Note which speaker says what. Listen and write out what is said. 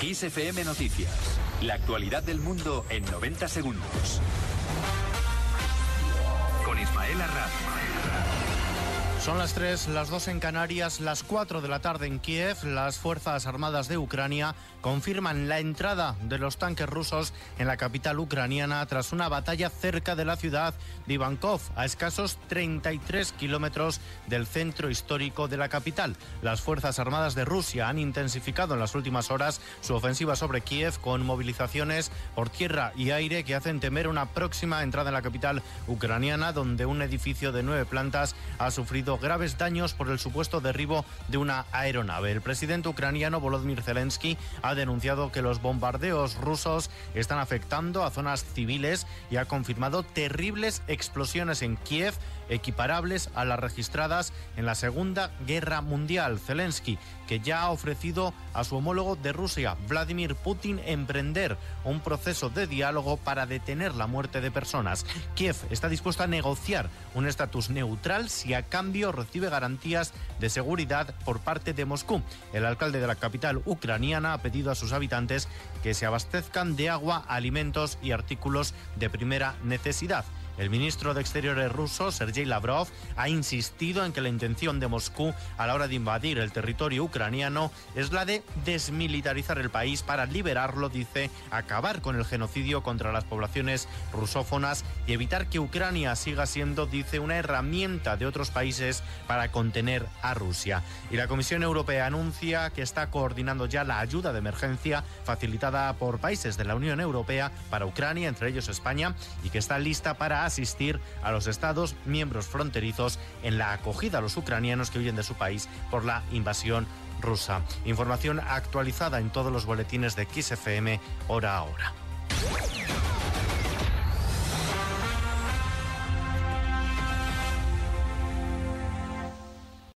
Speaker 1: Kiss FM Noticias. La actualidad del mundo en 90 segundos. Con Ismael Arranz.
Speaker 2: Son las 3, las 2 en Canarias, las 4 de la tarde en Kiev. Las Fuerzas Armadas de Ucrania confirman la entrada de los tanques rusos en la capital ucraniana tras una batalla cerca de la ciudad de Ivankov, a escasos 33 kilómetros del centro histórico de la capital. Las Fuerzas Armadas de Rusia han intensificado en las últimas horas su ofensiva sobre Kiev con movilizaciones por tierra y aire que hacen temer una próxima entrada en la capital ucraniana, donde un edificio de nueve plantas ha sufrido graves daños por el supuesto derribo de una aeronave. El presidente ucraniano Volodymyr Zelensky ha denunciado que los bombardeos rusos están afectando a zonas civiles y ha confirmado terribles explosiones en Kiev equiparables a las registradas en la Segunda Guerra Mundial. Zelensky, que ya ha ofrecido a su homólogo de Rusia, Vladimir Putin, emprender un proceso de diálogo para detener la muerte de personas. Kiev está dispuesto a negociar un estatus neutral si a cambio recibe garantías de seguridad por parte de Moscú. El alcalde de la capital ucraniana ha pedido a sus habitantes que se abastezcan de agua, alimentos y artículos de primera necesidad. El ministro de Exteriores ruso, Sergei Lavrov, ha insistido en que la intención de Moscú a la hora de invadir el territorio ucraniano es la de desmilitarizar el país para liberarlo, dice, acabar con el genocidio contra las poblaciones rusófonas y evitar que Ucrania siga siendo, dice, una herramienta de otros países para contener a Rusia. Y la Comisión Europea anuncia que está coordinando ya la ayuda de emergencia facilitada por países de la Unión Europea para Ucrania, entre ellos España, y que está lista para asistir a los Estados miembros fronterizos en la acogida a los ucranianos que huyen de su país por la invasión rusa. Información actualizada en todos los boletines de XFM hora a hora.